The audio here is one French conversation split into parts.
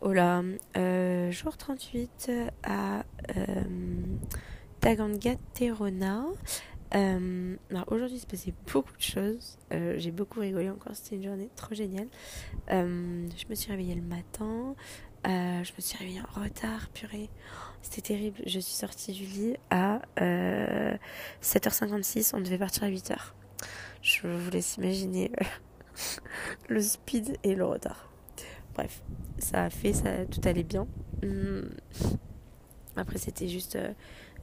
oh là, euh, jour 38 à euh, Tagangaterona. Euh, aujourd'hui, il s'est passé beaucoup de choses. Euh, j'ai beaucoup rigolé encore. C'était une journée trop géniale. Euh, je me suis réveillée le matin. Euh, je me suis réveillée en retard, purée. C'était terrible. Je suis sortie du lit à 7h56. On devait partir à 8h. Je vous laisse imaginer le speed et le retard. Bref, ça a fait, ça, tout allait bien. Hum. Après, c'était juste euh,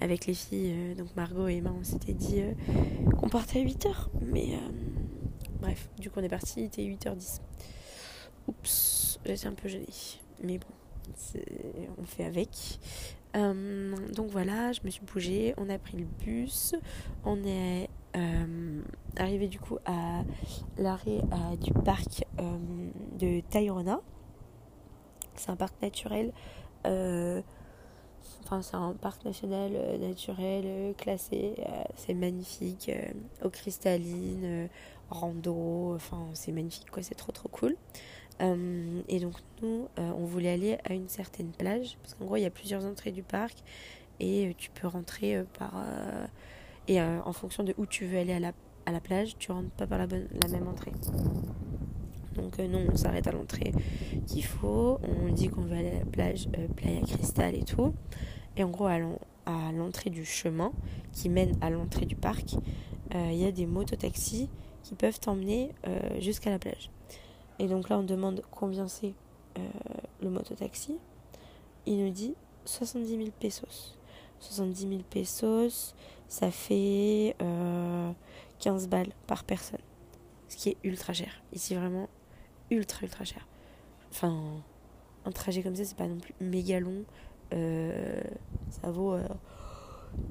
avec les filles, euh, donc Margot et Emma, on s'était dit euh, qu'on partait à 8h. Mais bref, du coup, on est parti, il était 8h10. Oups, j'étais un peu gênée. Mais bon, on fait avec. Donc voilà, je me suis bougée, on a pris le bus, on est arrivé du coup à l'arrêt du parc de Tayrona. C'est un parc naturel, euh, enfin c'est un parc national euh, naturel euh, classé, c'est magnifique, eau cristalline, rando, enfin c'est magnifique quoi, c'est trop trop cool. Et donc nous, on voulait aller à une certaine plage, parce qu'en gros il y a plusieurs entrées du parc et tu peux rentrer par... et en fonction de où tu veux aller à la, à la plage, tu rentres pas par la, bonne, la même entrée. Donc euh, non, on s'arrête à l'entrée qu'il faut. On dit qu'on va aller à la plage euh, Playa Cristal et tout. Et en gros, à l'en- à l'entrée du chemin qui mène à l'entrée du parc, euh, il y a des mototaxis qui peuvent t'emmener jusqu'à la plage. Et donc là, on demande combien c'est le mototaxi. Il nous dit 70 000 pesos. 70 000 pesos, ça fait euh, 15 balles par personne. Ce qui est ultra cher. Ici, vraiment, ultra, ultra cher. Enfin, un trajet comme ça, c'est pas non plus méga long. Euh, ça vaut euh,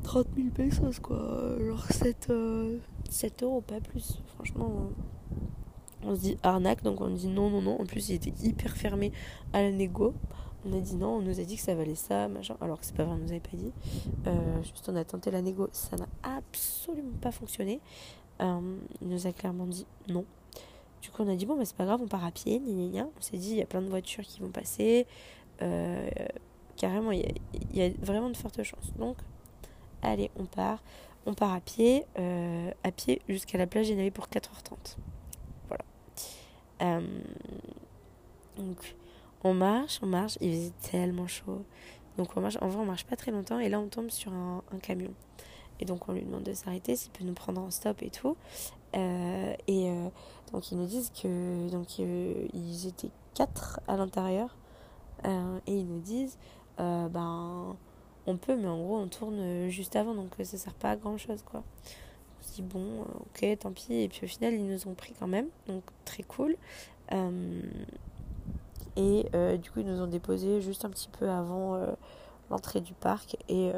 30 000 pesos, quoi. Genre 7, euh, 7 euros, pas plus. Franchement, on se dit arnaque, donc on dit non, non, non. En plus, il était hyper fermé à la. On a dit non, on nous a dit que ça valait ça, machin. Alors que c'est pas vrai, on nous avait pas dit. Euh, juste, on a tenté la ça n'a absolument pas fonctionné. Euh, il nous a clairement dit non. Du coup, on a dit bon, bah, c'est pas grave, on part à pied, gna, gna, gna. On s'est dit, il y a plein de voitures qui vont passer. Euh, carrément, il y, a, vraiment de fortes chances. Donc, allez, on part. On part à pied, euh, à pied jusqu'à la plage, avait pour 4h30. Voilà. Euh, donc, on marche, on marche, il faisait tellement chaud. Donc, on marche, en vrai, on marche pas très longtemps, et là, on tombe sur un, un camion. Et donc, on lui demande de s'arrêter, s'il peut nous prendre en stop et tout. Euh, et euh, donc, ils nous disent que donc euh, ils étaient quatre à l'intérieur. Et ils nous disent, ben, on peut, mais en gros, on tourne juste avant, donc ça sert pas à grand chose, quoi. On se dit, bon, ok, tant pis. Et puis au final, ils nous ont pris quand même, donc très cool. Et du coup, ils nous ont déposé juste un petit peu avant l'entrée du parc. Et,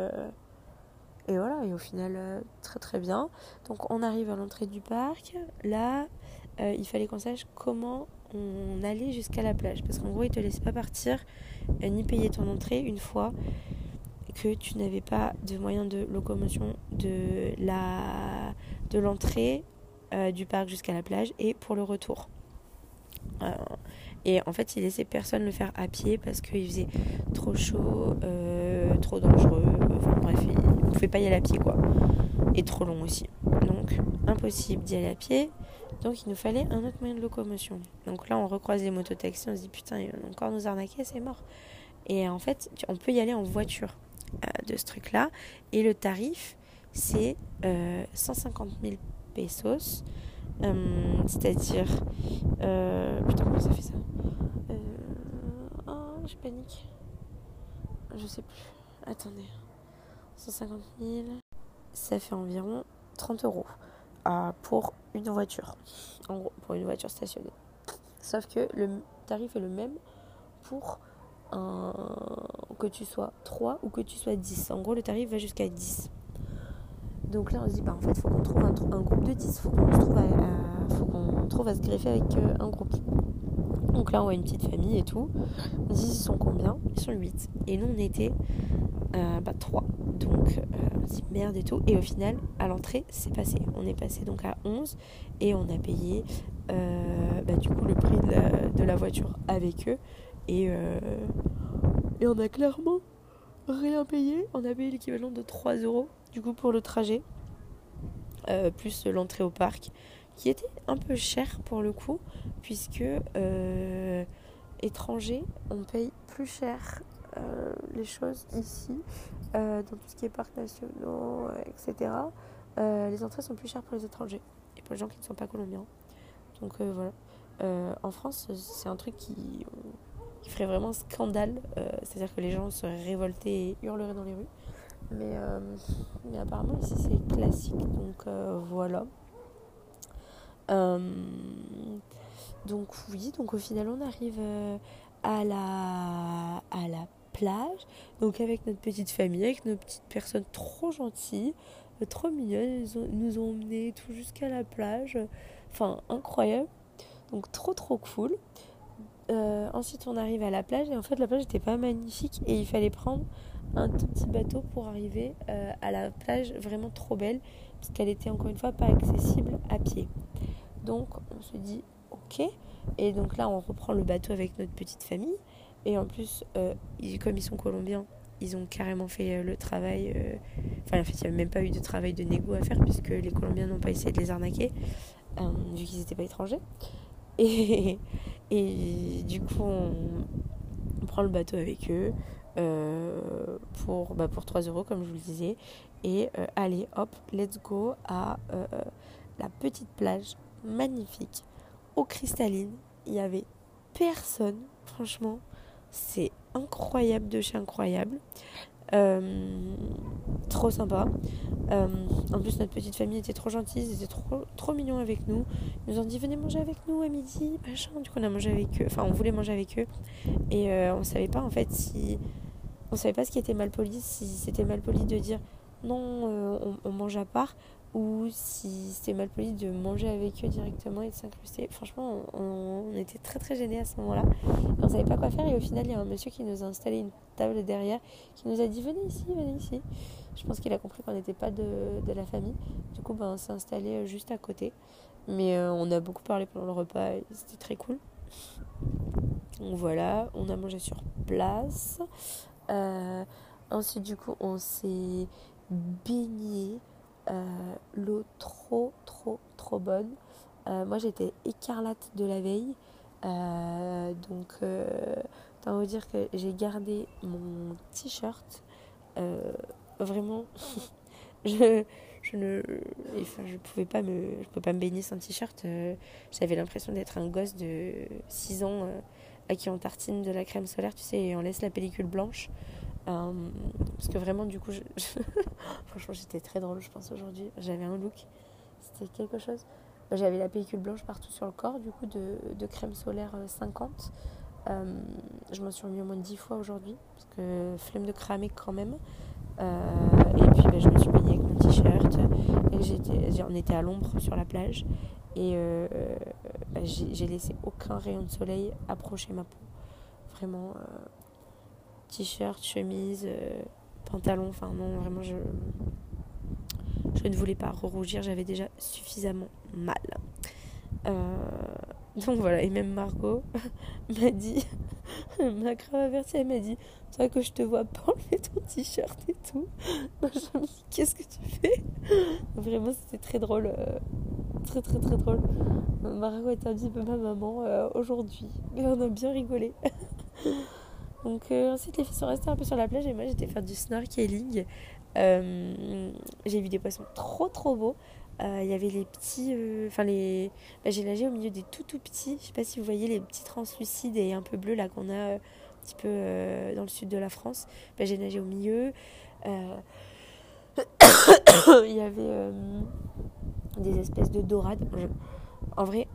et voilà, et au final, euh, très très bien. Donc on arrive à l'entrée du parc. Là, euh, il fallait qu'on sache comment on allait jusqu'à la plage. Parce qu'en gros, ils te laissent pas partir euh, ni payer ton entrée une fois que tu n'avais pas de moyen de locomotion de la de l'entrée du parc jusqu'à la plage et pour le retour. Et en fait, il laissait personne le faire à pied parce qu'il faisait trop chaud, trop dangereux. Enfin bref, ne pouvait pas y aller à pied quoi. Et trop long aussi. Donc, impossible d'y aller à pied. Donc, il nous fallait un autre moyen de locomotion. Donc là, on recroise les mototaxis, on se dit putain, ils vont encore nous arnaquer, c'est mort. Et en fait, on peut y aller en voiture euh, de ce truc-là. Et le tarif, c'est euh, 150 000 pesos. Euh, C'est-à-dire. euh, putain, comment ça fait ça? Euh, Oh, je panique. Je sais plus. Attendez. 150 000. Ça fait environ 30 euros euh, pour une voiture. En gros, pour une voiture stationnée. Sauf que le tarif est le même pour que tu sois 3 ou que tu sois 10. En gros, le tarif va jusqu'à 10. Donc là, on se dit, bah en fait, faut qu'on trouve un, groupe de 10. Faut qu'on trouve qu'on trouve à se greffer avec euh, un groupe. Donc là, on voit une petite famille et tout. On dit, ils sont combien? Ils sont 8. Et nous, on était euh, bah, 3. Donc, euh, merde et tout. Et au final, à l'entrée, c'est passé. On est passé donc à 11 et on a payé euh, bah, du coup le prix de la, voiture avec eux. Et, et on a clairement rien payé. On a payé l'équivalent de 3 euros du coup pour le trajet. plus l'entrée au parc qui était un peu cher pour le coup puisque étrangers on paye plus cher les choses ici dans tout ce qui est parcs nationaux etc les entrées sont plus chères pour les étrangers et pour les gens qui ne sont pas colombiens donc voilà en France c'est un truc qui qui ferait vraiment scandale. Euh, c'est-à-dire que les gens seraient révoltés et hurleraient dans les rues. Mais, euh, mais apparemment ici c'est classique. Donc euh, voilà. donc oui, donc au final on arrive à la, à la plage. Donc avec notre petite famille, avec nos petites personnes trop gentilles, trop mignonnes. Ils nous ont emmenés tout jusqu'à la plage. Enfin incroyable. Donc trop trop cool. Euh, ensuite, on arrive à la plage et en fait, la plage n'était pas magnifique et il fallait prendre un tout petit bateau pour arriver euh, à la plage vraiment trop belle parce qu'elle était encore une fois pas accessible à pied. Donc, on se dit ok. Et donc là, on reprend le bateau avec notre petite famille. Et en plus, euh, comme ils sont colombiens, ils ont carrément fait le travail. Enfin, en fait, il n'y avait même pas eu de travail de négo à faire puisque les Colombiens n'ont pas essayé de les arnaquer vu qu'ils n'étaient pas étrangers. Et, et du coup, on, prend le bateau avec eux euh, pour, bah, pour 3 euros, comme je vous le disais. Et euh, allez, hop, let's go à euh, la petite plage magnifique, eau cristalline. Il y avait personne, franchement. C'est incroyable de chez incroyable. trop sympa. Euh, en plus, notre petite famille était trop gentille, ils étaient trop, trop mignons avec nous. Ils nous ont dit venez manger avec nous à midi, machin. Du coup, on a mangé avec eux. Enfin, on voulait manger avec eux. Et euh, on savait pas en fait si. On savait pas ce qui était mal poli, si c'était mal poli de dire non, euh, on, on, mange à part, ou si c'était mal poli de manger avec eux directement et de s'incruster. Franchement, on, était très très gênés à ce moment-là. On savait pas quoi faire et au final, il y a un monsieur qui nous a installé une table derrière, qui nous a dit venez ici, venez ici. Je pense qu'il a compris qu'on n'était pas de, de, la famille. Du coup, ben, on s'est installé euh, juste à côté. Mais euh, on a beaucoup parlé pendant le repas et c'était très cool. Donc voilà, on a mangé sur place. Euh, ensuite, du coup, on s'est baigné. L'eau trop, trop, trop bonne. moi, j'étais écarlate de la veille. donc, autant vous dire que j'ai gardé mon t-shirt vraiment, je, je ne enfin, je pouvais pas me je pouvais pas me baigner sans t-shirt euh, j'avais l'impression d'être un gosse de 6 ans euh, à qui on tartine de la crème solaire tu sais et on laisse la pellicule blanche euh, parce que vraiment du coup franchement j'étais très drôle je pense aujourd'hui j'avais un look c'était quelque chose j'avais la pellicule blanche partout sur le corps du coup de, crème solaire 50 je m'en suis remis au moins 10 fois aujourd'hui parce que flemme de cramer quand même euh, et puis bah, je me suis baignée avec mon t-shirt. Et on était à l'ombre sur la plage. Et euh, bah, j'ai laissé aucun rayon de soleil approcher ma peau. Vraiment, euh, t-shirt, chemise, pantalon. Enfin, non, vraiment, je, je ne voulais pas rougir. J'avais déjà suffisamment mal. donc voilà, et même Margot m'a dit, m'a grave averti, elle m'a dit toi que je te vois pas enlever ton t-shirt et tout. qu'est-ce que tu fais? Vraiment, c'était très drôle. Euh, très, très, très drôle. Margot est un petit peu ma maman euh, aujourd'hui. Mais on a bien rigolé. Donc, euh, ensuite, les filles sont restées un peu sur la plage et moi, j'étais faire du snorkeling. j'ai vu des poissons trop, trop beaux. Il y avait les petits. Enfin, les. Bah, j'ai nagé au milieu des tout, tout petits. Je sais pas si vous voyez les petits translucides et un peu bleus là qu'on a petit peu euh, dans le sud de la France. Ben, j'ai nagé au milieu. Euh, il y avait euh, des espèces de dorades. En vrai,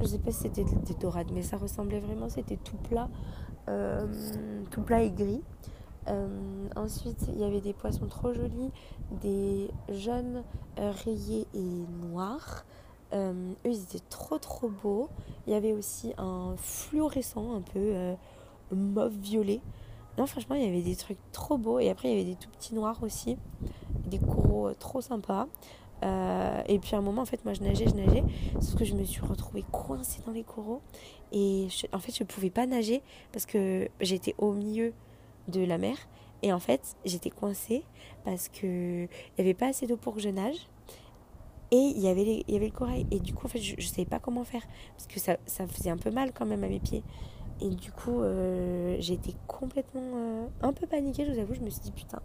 je sais pas si c'était des dorades, mais ça ressemblait vraiment, c'était tout plat, tout plat et gris. ensuite, il y avait des poissons trop jolis, des jaunes rayés et noirs. eux, ils étaient trop trop beaux. Il y avait aussi un fluorescent un peu mauve violet. Non, franchement, il y avait des trucs trop beaux. Et après, il y avait des tout petits noirs aussi. Des euh, trop sympas. Euh, et puis à un moment, en fait, moi je nageais, je nageais, sauf que je me suis retrouvée coincée dans les coraux. Et en fait, je ne pouvais pas nager parce que j'étais au milieu de la mer. Et en fait, j'étais coincée parce que il n'y avait pas assez d'eau pour que je nage. Et il y avait, il y avait le corail. Et du coup, en fait, je ne savais pas comment faire. Parce que ça, ça faisait un peu mal quand même à mes pieds. Et du coup, euh, j'étais complètement euh, un peu paniquée, je vous avoue. Je me suis dit, putain,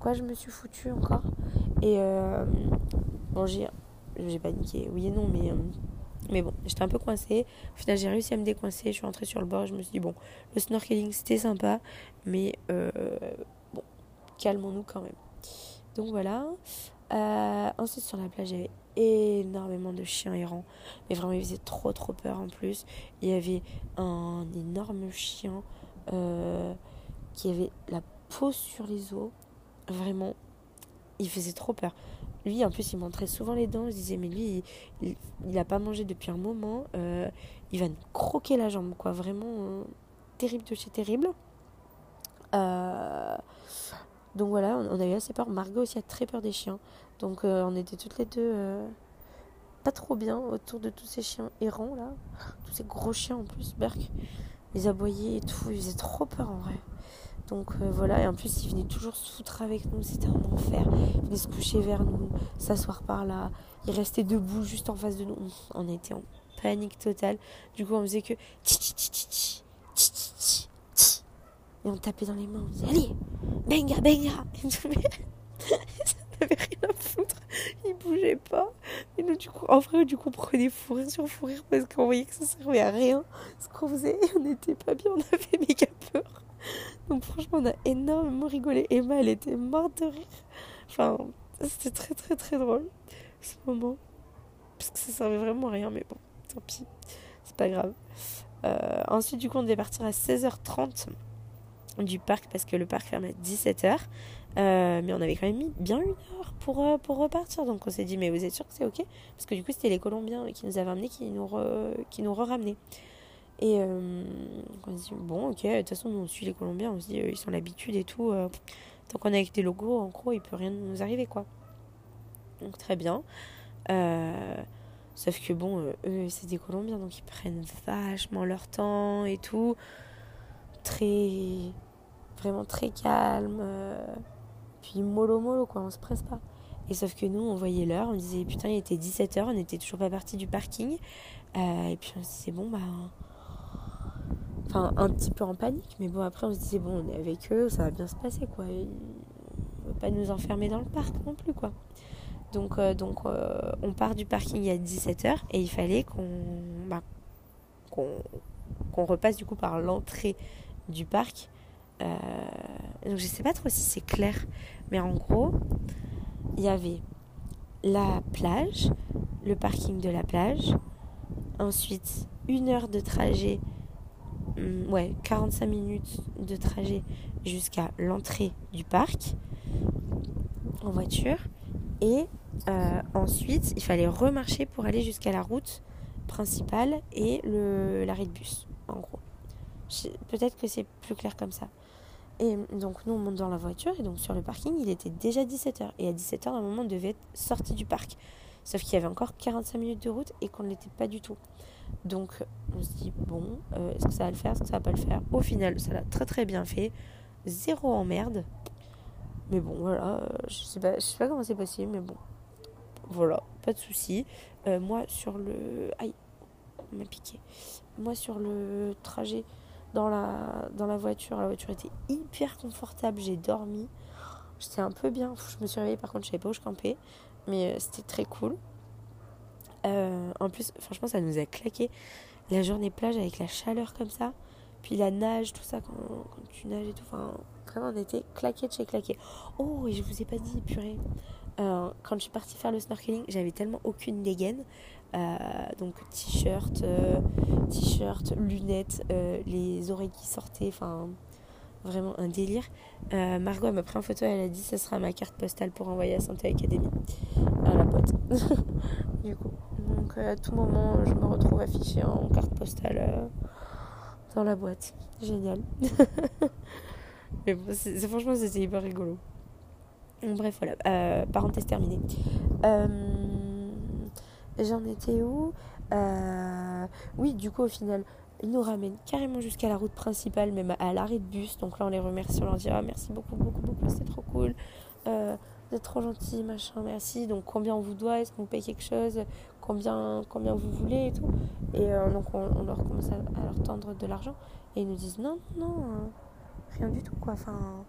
quoi je me suis foutue encore? Et euh, bon, j'ai, j'ai paniqué, oui et non, mais, mais bon, j'étais un peu coincée. Au final, j'ai réussi à me décoincer. Je suis rentrée sur le bord. Je me suis dit, bon, le snorkeling, c'était sympa. Mais bon, calmons-nous quand même. Donc voilà. ensuite, sur la plage, il y avait énormément de chiens errants. Mais vraiment, il faisait trop, trop peur en plus. Il y avait un énorme chien euh, qui avait la peau sur les os. Vraiment, il faisait trop peur. Lui, en plus, il montrait souvent les dents. Je disais, mais lui, il n'a pas mangé depuis un moment. Euh, il va nous croquer la jambe, quoi. Vraiment euh, terrible de chez terrible. donc voilà, on a eu assez peur. Margot aussi a très peur des chiens. Donc on était toutes les deux pas trop bien autour de tous ces chiens errants là. Tous ces gros chiens en plus, Berk. Les aboyés et tout, ils faisaient trop peur en vrai. Donc euh, voilà, et en plus ils venaient toujours foutre avec nous, c'était un enfer. Ils venaient se coucher vers nous, s'asseoir par là. Ils restaient debout juste en face de nous. On était en panique totale. Du coup on faisait que et on tapait dans les mains, on disait allez, benga, benga avait rien à foutre. Il bougeait pas. Et nous, du coup, en vrai, du coup, on prenait fou rire sur fou parce qu'on voyait que ça servait à rien. Ce qu'on faisait, on n'était pas bien, on avait méga peur. Donc, franchement, on a énormément rigolé. Emma, elle était morte de rire. Enfin, c'était très, très, très drôle ce moment. Parce que ça servait vraiment à rien, mais bon, tant pis. C'est pas grave. Euh, ensuite, du coup, on devait partir à 16h30 du parc parce que le parc ferme à 17h. Euh, mais on avait quand même mis bien une heure pour, euh, pour repartir. Donc on s'est dit, mais vous êtes sûr que c'est ok? Parce que du coup, c'était les Colombiens qui nous avaient amenés, qui nous, qui nous re-ramenaient. Et euh, on s'est dit, bon, ok, de toute façon, on suit les Colombiens, on se dit, ils sont l'habitude et tout. tant qu'on est avec des logos, en gros, il peut rien nous arriver, quoi. Donc très bien. sauf que bon, eux, c'est des Colombiens, donc ils prennent vachement leur temps et tout. Très. Vraiment très calme puis mollo mollo quoi, on se presse pas. Et sauf que nous, on voyait l'heure, on disait putain, il était 17h, on n'était toujours pas parti du parking. Euh, et puis on se disait bon bah. Enfin, un petit peu en panique, mais bon, après on se disait bon, on est avec eux, ça va bien se passer quoi. on va pas nous enfermer dans le parc non plus quoi. Donc, euh, donc euh, on part du parking à 17h et il fallait qu'on bah, qu'on repasse du coup par l'entrée du parc euh, donc je sais pas trop si c'est clair, mais en gros, il y avait la plage, le parking de la plage, ensuite une heure de trajet, ouais, 45 minutes de trajet jusqu'à l'entrée du parc en voiture, et euh, ensuite il fallait remarcher pour aller jusqu'à la route principale et l'arrêt de bus, en gros. Peut-être que c'est plus clair comme ça. Et donc nous on monte dans la voiture et donc sur le parking il était déjà 17h. Et à 17h moment, on devait être sorti du parc. Sauf qu'il y avait encore 45 minutes de route et qu'on ne l'était pas du tout. Donc on se dit bon, euh, est-ce que ça va le faire, est-ce que ça va pas le faire? Au final ça l'a très très bien fait. Zéro emmerde. Mais bon voilà, euh, je sais pas, je sais pas comment c'est possible mais bon. Voilà, pas de souci. Euh, moi sur le... Aïe, on m'a piqué. Moi sur le trajet dans la, dans la voiture. La voiture était hyper confortable. J'ai dormi. J'étais un peu bien. Je me suis réveillée, par contre, je savais pas où je campais. Mais euh, c'était très cool. Euh, en plus, franchement, ça nous a claqué. La journée plage avec la chaleur comme ça. Puis la nage, tout ça, quand, tu nages et tout. Enfin, vraiment, on était claqué de chez claqué. Oh, et je vous ai pas dit, purée. Euh, quand je suis partie faire le snorkeling, j'avais tellement aucune dégaine. Donc t-shirt, t-shirt, lunettes, les oreilles qui sortaient, enfin vraiment un délire. Margot m'a pris en photo, elle a dit ça sera ma carte postale pour envoyer à Santé Academy à la pote. du coup, donc à tout moment je me retrouve affichée en carte postale dans la boîte. Génial. Mais bon, franchement c'était hyper rigolo. Bref, voilà, parenthèse terminée. J'en étais où? Oui, du coup, au final, ils nous ramènent carrément jusqu'à la route principale, même à l'arrêt de bus. Donc là, on les remercie, on leur dit ah, merci beaucoup, beaucoup, beaucoup, c'est trop cool. Euh, vous êtes trop gentil, machin, merci. Donc combien on vous doit Est-ce qu'on vous paye quelque chose combien, combien vous voulez et tout. Et euh, donc on, leur commence à, leur tendre de l'argent. Et ils nous disent non, non, euh, rien du tout quoi. Enfin,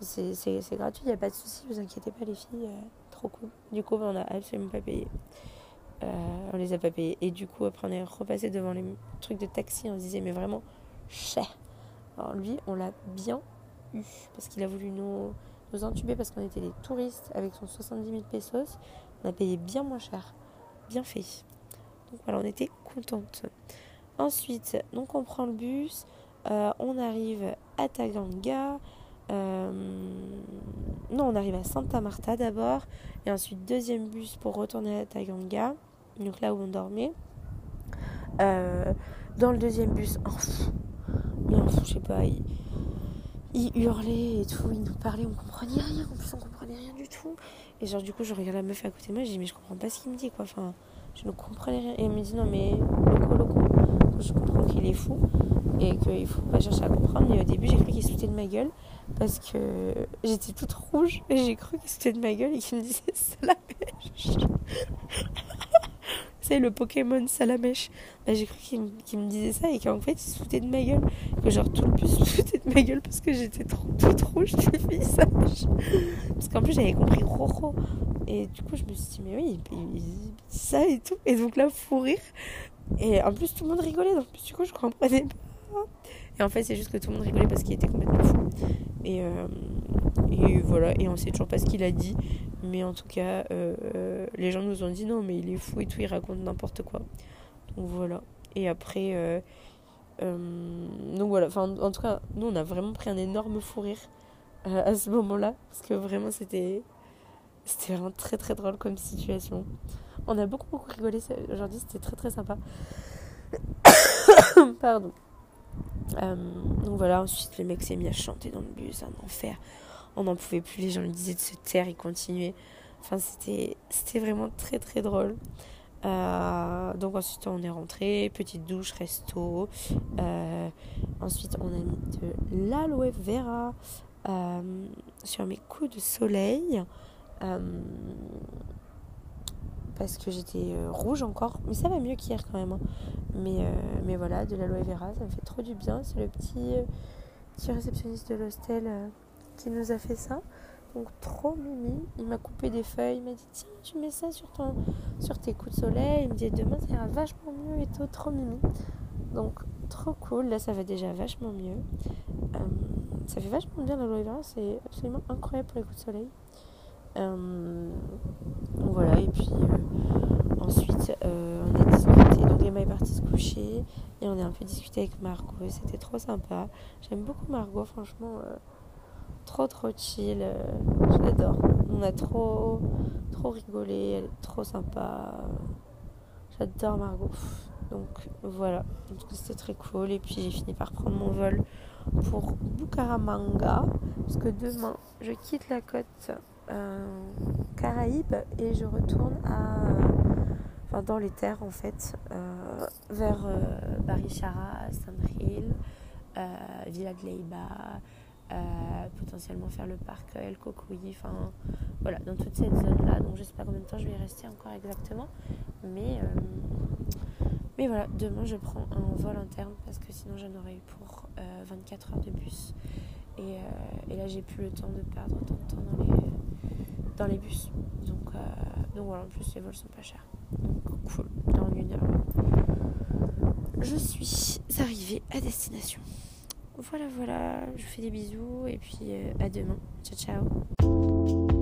c'est gratuit, il n'y a pas de souci, vous inquiétez pas les filles, trop cool. Du coup, on a absolument pas payé. Euh, on les a pas payés. Et du coup, après, on est repassé devant les trucs de taxi. On se disait, mais vraiment, cher. Alors lui, on l'a bien eu. Parce qu'il a voulu nous, nous entuber parce qu'on était des touristes avec son 70 000 pesos. On a payé bien moins cher. Bien fait. Donc voilà, on était contente. Ensuite, donc on prend le bus. Euh, on arrive à Taganga. Euh, non, on arrive à Santa Marta d'abord. Et ensuite, deuxième bus pour retourner à Taganga donc là où on dormait. Euh, dans le deuxième bus, oh, mais je sais pas, il, hurlait et tout, il nous parlait, on comprenait rien, en plus on comprenait rien du tout. Et genre du coup je regarde la meuf à côté de moi, je dis mais je comprends pas ce qu'il me dit quoi, enfin je ne comprenais rien. Et elle me dit non mais loco loco, je comprends qu'il est fou et qu'il faut pas chercher à comprendre. Mais au début j'ai cru qu'il se de ma gueule parce que j'étais toute rouge et j'ai cru qu'il se de ma gueule et qu'il me disait ça la pêche c'est le Pokémon Salamèche. Bah, j'ai cru qu'il me disait ça et qu'en fait il se foutait de ma gueule. Que genre tout le plus se foutait de ma gueule parce que j'étais trop toute rouge du visage. Parce qu'en plus j'avais compris Roro. Et du coup je me suis dit, mais oui, il, dit ça et tout. Et donc là, fou rire. Et en plus tout le monde rigolait. Donc du coup je comprenais pas. Et en fait c'est juste que tout le monde rigolait parce qu'il était complètement fou. Et, euh, et voilà, et on sait toujours pas ce qu'il a dit. Mais en tout cas, euh, euh, les gens nous ont dit non, mais il est fou et tout, il raconte n'importe quoi. Donc voilà. Et après, euh, donc voilà, enfin, en tout cas, nous on a vraiment pris un énorme fou rire à ce moment-là. Parce que vraiment, c'était c'était vraiment très très drôle comme situation. On a beaucoup beaucoup rigolé aujourd'hui, c'était très très sympa. Pardon. donc voilà, ensuite le mec s'est mis à chanter dans le bus, un enfer on n'en pouvait plus, les gens lui disaient de se taire, il continuait. Enfin, c'était, vraiment très très drôle. Euh, donc ensuite on est rentré, petite douche, resto. Euh, ensuite on a mis de l'aloe vera euh, sur mes coups de soleil. parce que j'étais rouge encore. Mais ça va mieux qu'hier quand même. Hein. Mais, mais voilà, de l'aloe vera, ça me fait trop du bien. C'est le petit, petit réceptionniste de l'hostel qui nous a fait ça. Donc trop mimi. Il m'a coupé des feuilles. Il m'a dit tiens tu mets ça sur, ton, sur tes coups de soleil. Il me dit demain ça ira vachement mieux et tout. Trop mimi. Donc trop cool. Là ça va déjà vachement mieux. Euh, ça fait vachement bien l'aloe vera. C'est absolument incroyable pour les coups de soleil. Euh, voilà. Et puis euh, ensuite on a discuté. Donc Emma est partie se coucher. Et on a un peu discuté avec Margot. C'était trop sympa. J'aime beaucoup Margot franchement trop trop chill. Euh, je l'adore. On a trop trop rigolé. Trop sympa. J'adore Margot. Donc voilà. C'était très cool. Et puis j'ai fini par prendre mon vol pour Bucaramanga. Parce que demain, je quitte la côte euh, Caraïbes et je retourne dans les terres en fait. Euh, vers Barichara, Sandril, Villa de Leiba. Euh, potentiellement faire le parc El Cocuy, enfin voilà, dans toute cette zone-là. Donc je sais pas combien de temps je vais y rester encore exactement. Mais, euh, mais voilà, demain je prends un vol interne parce que sinon j'en aurais eu pour 24 euh, heures de bus. Et, et là j'ai plus le temps de perdre autant de temps dans les, dans les bus. Donc, donc voilà, en plus les vols sont pas chers. Donc cool, dans une heure. Je suis arrivée à destination. Voilà, voilà, je vous fais des bisous et puis euh, à demain. Ciao, ciao.